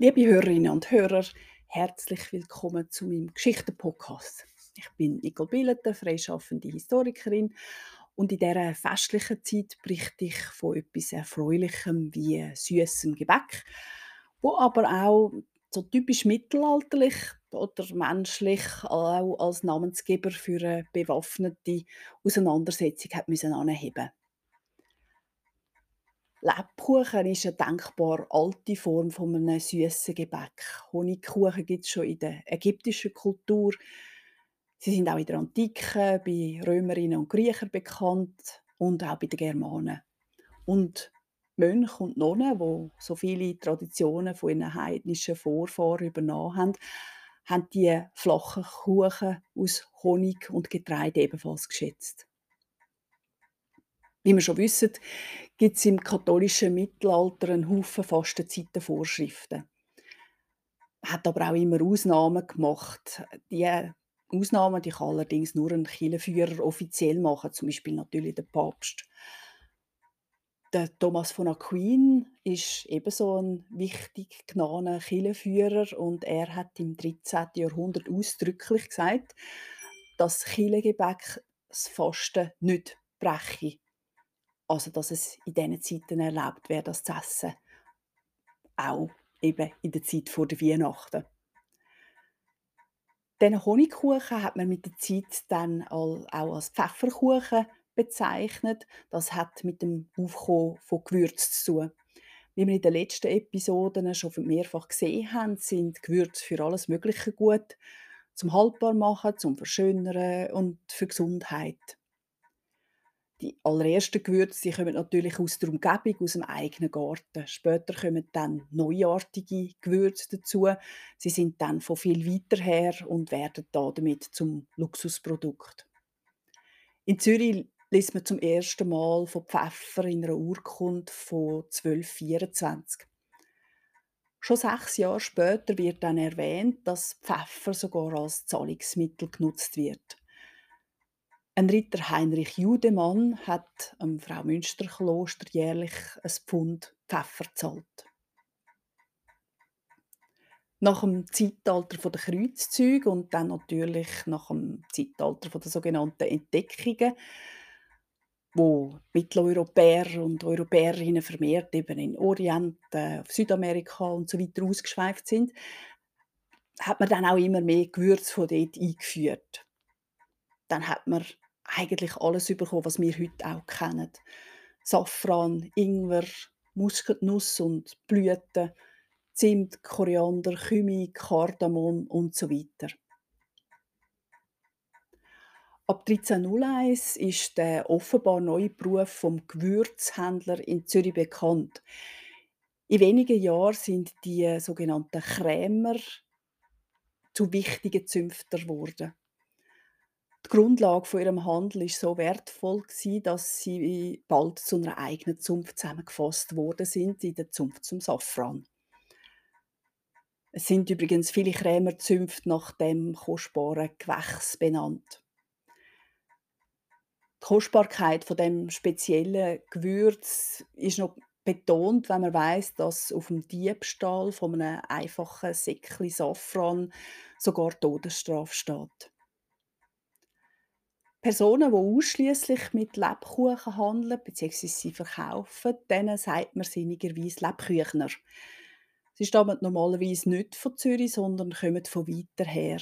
Liebe Hörerinnen und Hörer, herzlich willkommen zu meinem Geschichten-Podcast. Ich bin Nicole Billeter, freischaffende Historikerin und in dieser festlichen Zeit berichte ich von etwas Erfreulichem wie süßem Gebäck, wo aber auch so typisch mittelalterlich oder menschlich auch als Namensgeber für eine bewaffnete Auseinandersetzung hat müssen anheben. Lebkuchen ist eine denkbar alte Form von einem süßen Gebäck. Honigkuchen gibt es schon in der ägyptischen Kultur. Sie sind auch in der Antike bei Römerinnen und Griechen bekannt und auch bei den Germanen. Und Mönche und Nonnen, die so viele Traditionen von ihren heidnischen Vorfahren übernommen haben, haben die flachen Kuchen aus Honig und Getreide ebenfalls geschätzt. Wie wir schon wissen, gibt es im katholischen Mittelalter einen Haufen Fastenzeitenvorschriften. Hat aber auch immer Ausnahmen gemacht. Die Ausnahmen die kann allerdings nur ein Kirchenführer offiziell machen, zum Beispiel natürlich der Papst. Der Thomas von Aquin ist ebenso ein wichtig genannt Kirchenführer und er hat im 13. Jahrhundert ausdrücklich gesagt, dass Kirchengebäck das Fasten nicht breche. Also, dass es in diesen Zeiten erlaubt wäre, das zu essen. Auch eben in der Zeit vor der Weihnachten. Diesen Honigkuchen hat man mit der Zeit dann auch als Pfefferkuchen bezeichnet. Das hat mit dem Aufkommen von Gewürzen zu tun. Wie wir in den letzten Episoden schon mehrfach gesehen haben, sind Gewürze für alles Mögliche gut. Zum haltbar machen, zum Verschönern und für Gesundheit. Die allerersten Gewürze die kommen natürlich aus der Umgebung, aus dem eigenen Garten. Später kommen dann neuartige Gewürze dazu. Sie sind dann von viel weiter her und werden damit zum Luxusprodukt. In Zürich liest man zum ersten Mal von Pfeffer in einer Urkunde von 1224. Schon sechs Jahre später wird dann erwähnt, dass Pfeffer sogar als Zahlungsmittel genutzt wird. Ein Ritter Heinrich Judemann hat am Frau Münsterkloster jährlich ein Pfund Pfeffer gezahlt. Nach dem Zeitalter der Kreuzzüge und dann natürlich nach dem Zeitalter der sogenannten Entdeckungen, wo Mitteleuropäer und Europäerinnen vermehrt eben in Orient, auf Südamerika und so weiter ausgeschweift sind, hat man dann auch immer mehr Gewürze von dort eingeführt. Dann hat man eigentlich alles bekommen, was wir heute auch kennen. Safran, Ingwer, Muskatnuss und Blüten, Zimt, Koriander, Kümi, Kardamom und so weiter. Ab 1301 ist der offenbar neue Beruf vom Gewürzhändler in Zürich bekannt. In wenigen Jahren sind die sogenannten Krämer zu wichtigen Zünftern geworden die Grundlage von ihrem Handel ist so wertvoll gewesen, dass sie bald zu einer eigenen Zunft zusammengefasst worden sind, in der Zunft zum Safran. Es sind übrigens viele Krämerzünfte nach dem kostbaren Gewächs benannt. Die Kostbarkeit von dem speziellen Gewürz ist noch betont, wenn man weiß, dass auf dem Diebstahl von einem einfachen Säckchen Safran sogar Todesstrafe steht. Personen, die ausschließlich mit Lebkuchen handeln bzw. sie verkaufen, denen sagt man sinnigerweise Lebküchner. Sie stammen normalerweise nicht von Zürich, sondern kommen von weiter her.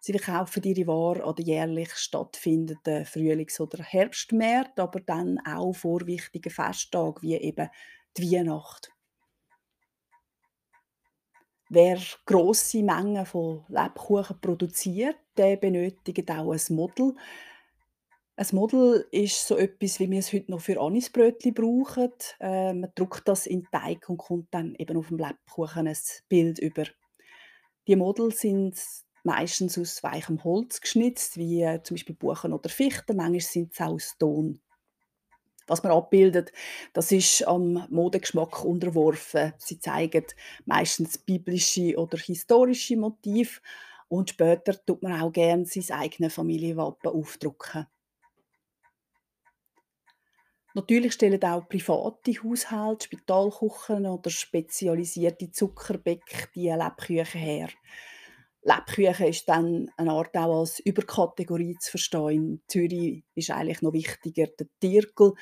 Sie verkaufen ihre Ware an den jährlich stattfindenden Frühlings- oder Herbstmärkten, aber dann auch vor wichtigen Festtagen wie eben die Weihnacht. Wer grosse Mengen von Lebkuchen produziert, der benötigt auch ein Model. Ein Model ist so etwas, wie wir es heute noch für Anisbrötchen brauchen. Äh, man drückt das in den Teig und kommt dann eben auf dem Lebkuchen ein Bild über. Die Model sind meistens aus weichem Holz geschnitzt, wie äh, zum Beispiel Buchen oder Fichten. Manchmal sind sie auch aus Ton was man abbildet, das ist am Modegeschmack unterworfen. Sie zeigen meistens biblische oder historische Motive und später tut man auch gerne sein eigenes Familienwappen aufdrucken. Natürlich stellen auch private Haushalte, Spitalküchen oder spezialisierte Zuckerbäck die Lebkuchen her. Lebkuchen ist dann eine Art auch als Überkategorie zu verstehen. In Zürich ist eigentlich noch wichtiger der Tirkel,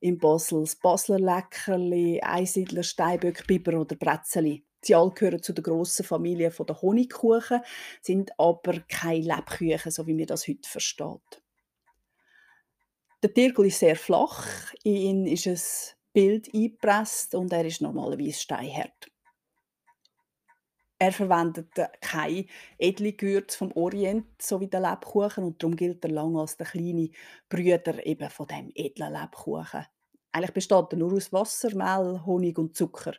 in Basel das Basler Leckerli, Einsiedler Steinböck, Biber oder Bretzeli. Sie alle gehören zu der grossen Familie der Honigkuchen, sind aber keine Lebkuchen, so wie man das heute versteht. Der Tirgel ist sehr flach, in ihn ist ein Bild eingepresst und er ist normalerweise steinhart. Er verwendet keine edle Gewürze vom Orient, so wie der Lebkuchen, und darum gilt er lange als der kleine Brüder eben von dem edlen Lebkuchen. Eigentlich besteht er nur aus Wasser, Mehl, Honig und Zucker.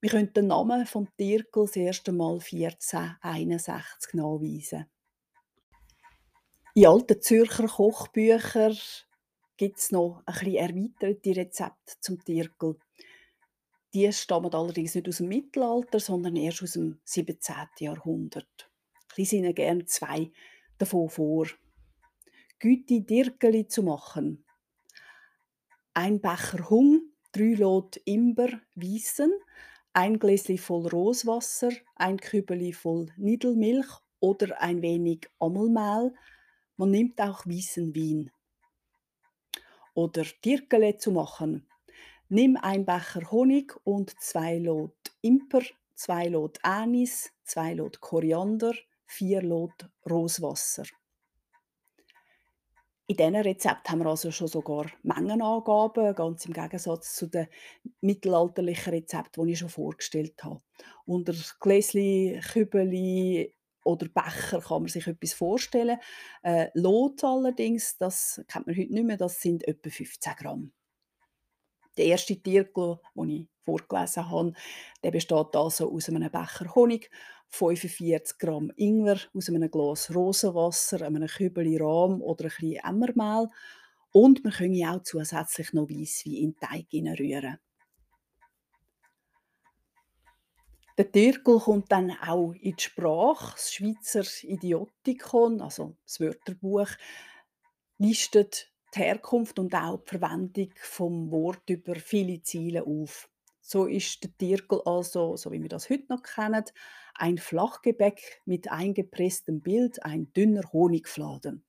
Wir können den Namen vom Tirgel das erste Mal 1461 nachweisen. In alten Zürcher Kochbüchern gibt es noch ein bisschen erweiterte Rezepte zum Tirgel. Die stammen allerdings nicht aus dem Mittelalter, sondern erst aus dem 17. Jahrhundert. Ich lese Ihnen gerne zwei davon vor. Güte Dirgeli zu machen. Ein Becher Hung, drei Lot Imber, Wiesen, ein Gläschen voll Roswasser, ein Kübeli voll Niedelmilch oder ein wenig Ammelmehl, man nimmt auch weißen Wein. Oder Dirkele zu machen. Nimm ein Becher Honig und zwei Lot Imper, zwei Lot Anis, zwei Lot Koriander, vier Lot Roswasser. In diesem Rezept haben wir also schon sogar Mengenangaben, ganz im Gegensatz zu den mittelalterlichen Rezepten, die ich schon vorgestellt habe. Unter Gläschen, Kübeli, oder Becher kann man sich etwas vorstellen. Äh, Lot allerdings, das kennt man heute nicht mehr, das sind etwa 15 Gramm. Der erste Tirgel, den ich vorgelesen habe, der besteht also aus einem Becher Honig, 45 Gramm Ingwer, aus einem Glas Rosenwasser, einem Kübel Rahm oder ein bisschen Emmermehl. Und man kann auch zusätzlich noch Weisswein in den Teig rühren. Der Tirgel kommt dann auch in die Sprache. Das Schweizer Idiotikon, also das Wörterbuch, listet die Herkunft und auch die Verwendung vom Wort über viele Ziele auf. So ist der Tirgel also, so wie wir das heute noch kennen, ein Flachgebäck mit eingepresstem Bild, ein dünner Honigfladen.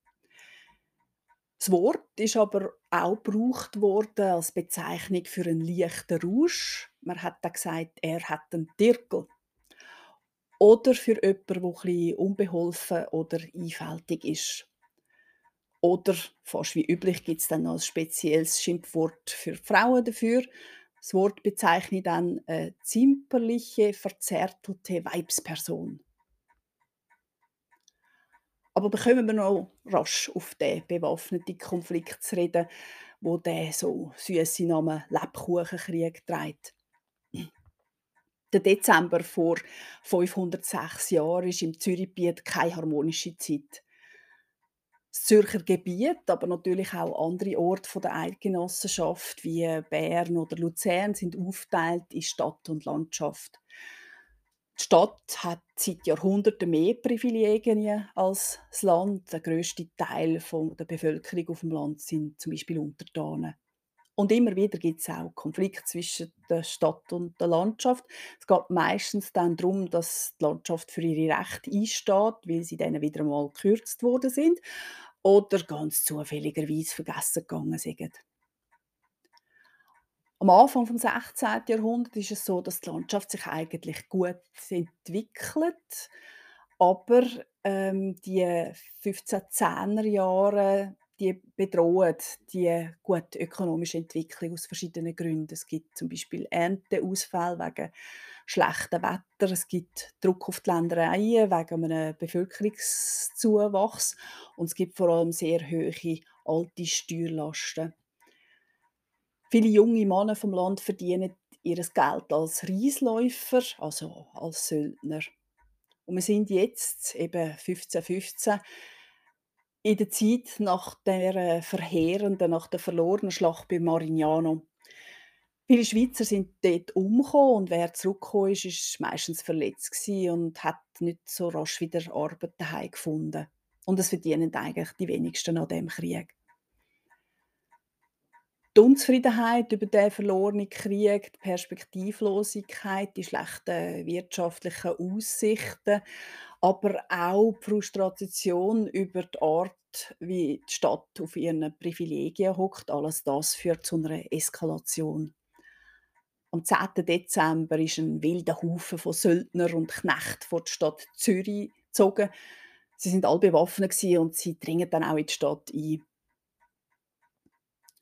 Das Wort ist aber auch gebraucht worden als Bezeichnung für einen leichten Rausch. Man hat dann gesagt, er hat einen Tirkel. Oder für jemanden, der ein unbeholfen oder einfältig ist. Oder, fast wie üblich, gibt es dann noch ein spezielles Schimpfwort für Frauen dafür. Das Wort bezeichnet dann eine zimperliche, verzärtelte Weibsperson. Aber bekommen wir noch rasch auf den bewaffneten Konflikt zu reden, wo der so süße Namen Lebkuchenkrieg trägt. Der Dezember vor 506 Jahren ist im Zürichgebiet keine harmonische Zeit. Das Zürcher Gebiet, aber natürlich auch andere Orte der Eidgenossenschaft wie Bern oder Luzern sind aufgeteilt in Stadt und Landschaft. Die Stadt hat seit Jahrhunderten mehr Privilegien als das Land. Der grösste Teil der Bevölkerung auf dem Land sind zum Beispiel Untertanen. Und immer wieder gibt es auch Konflikte zwischen der Stadt und der Landschaft. Es geht meistens dann darum, dass die Landschaft für ihre Rechte einsteht, weil sie dann wieder einmal gekürzt worden sind oder ganz zufälligerweise vergessen gegangen sind. Am Anfang des 16. Jahrhunderts ist es so, dass die Landschaft sich eigentlich gut entwickelt, aber ähm, die 1510er Jahre die bedrohen die gute ökonomische Entwicklung aus verschiedenen Gründen. Es gibt zum Beispiel Ernteausfälle wegen schlechten Wetter, es gibt Druck auf die Ländereien wegen einem Bevölkerungszuwachs und es gibt vor allem sehr hohe alte Steuerlasten. Viele junge Männer vom Land verdienen ihr Geld als Reisläufer, also als Söldner. Und wir sind jetzt, eben 1515, in der Zeit nach der verheerenden, nach der verlorenen Schlacht bei Marignano. Viele Schweizer sind dort umgekommen und wer zurückgekommen ist, ist meistens verletzt und hat nicht so rasch wieder Arbeit daheim gefunden. Und es verdienen eigentlich die wenigsten an dem Krieg. Die Unzufriedenheit über den verlorenen Krieg, die Perspektivlosigkeit, die schlechten wirtschaftlichen Aussichten, aber auch Frustration über die Art, wie die Stadt auf ihren Privilegien hockt, alles das führt zu einer Eskalation. Am 10. Dezember ist ein wilder Haufen von Söldner und Knechten vor die Stadt Zürich gezogen. Sie sind alle bewaffnet und sie dringen dann auch in die Stadt ein.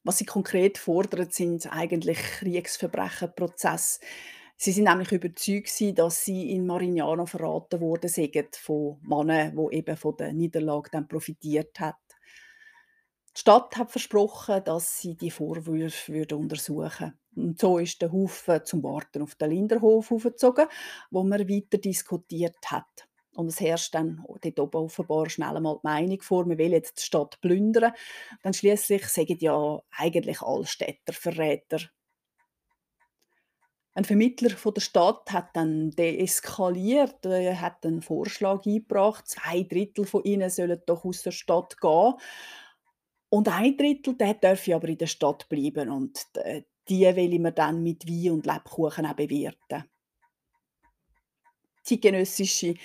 Was sie konkret fordern, sind eigentlich Kriegsverbrechenprozesse. Sie sind nämlich überzeugt dass sie in Marignano verraten worden seien von Männern, die eben von der Niederlage dann profitiert hat. Die Stadt hat versprochen, dass sie die Vorwürfe würde untersuchen Und so ist der Haufen zum Warten auf den Linderhof aufgezogen, wo man weiter diskutiert hat. Und es herrscht dann dort oben offenbar schnell einmal die Meinung vor, man will jetzt die Stadt plündern. Dann schließlich sagen ja eigentlich alle Städter Verräter. Ein Vermittler von der Stadt hat dann deeskaliert, er hat einen Vorschlag eingebracht, zwei Drittel von ihnen sollen doch aus der Stadt gehen. Und ein Drittel, der dürfe aber in der Stadt bleiben und äh, die will man dann mit Wein und Lebkuchen auch bewirten. Zeitgenössische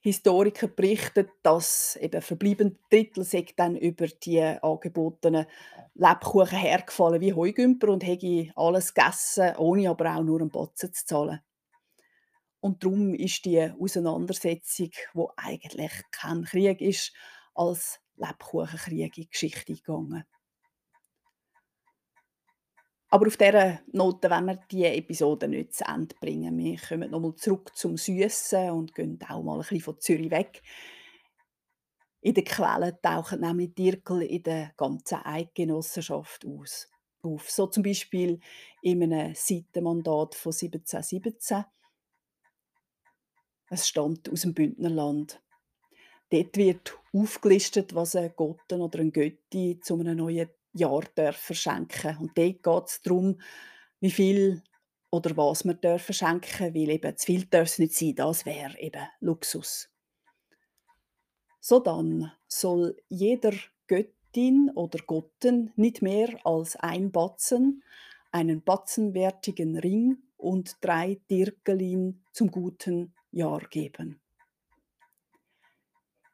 Historiker berichten, dass eben verbliebene Drittel dann über die angebotenen Lebkuchen hergefallen wie Heugümper und hätte alles gegessen, ohne aber auch nur einen Batzen zu zahlen. Und darum ist die Auseinandersetzung, wo eigentlich kein Krieg ist, als Lebkuchenkrieg in die Geschichte gegangen. Aber auf dieser Note wollen wir diese Episode nicht zu Ende bringen. Wir kommen nochmal zurück zum Süßen und gehen auch mal ein bisschen von Zürich weg. In den Quellen tauchen nämlich Dirkel in der ganzen Eidgenossenschaft aus. Auf. So zum Beispiel in einem Seitenmandat von 1717. Es stammt aus dem Bündnerland. Dort wird aufgelistet, was ein Gotten oder ein Götti zu einem neuen Jahr dürfen schenken. Und dort geht es darum, wie viel oder was wir dürfen schenken, weil eben zu viel darf es nicht sein, das wäre eben Luxus. So dann soll jeder Göttin oder Gotten nicht mehr als ein Batzen, einen batzenwertigen Ring und drei Dirkelin zum guten Jahr geben.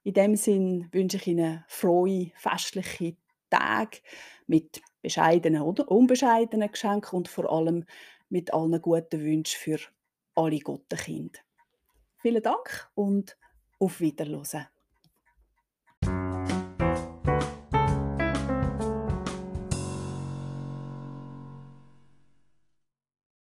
In dem Sinn wünsche ich Ihnen frohe, festliche Tage mit bescheidenen oder unbescheidenen Geschenken und vor allem mit allen guten Wünschen für alle guten Kinder. Vielen Dank und auf Wiederhören.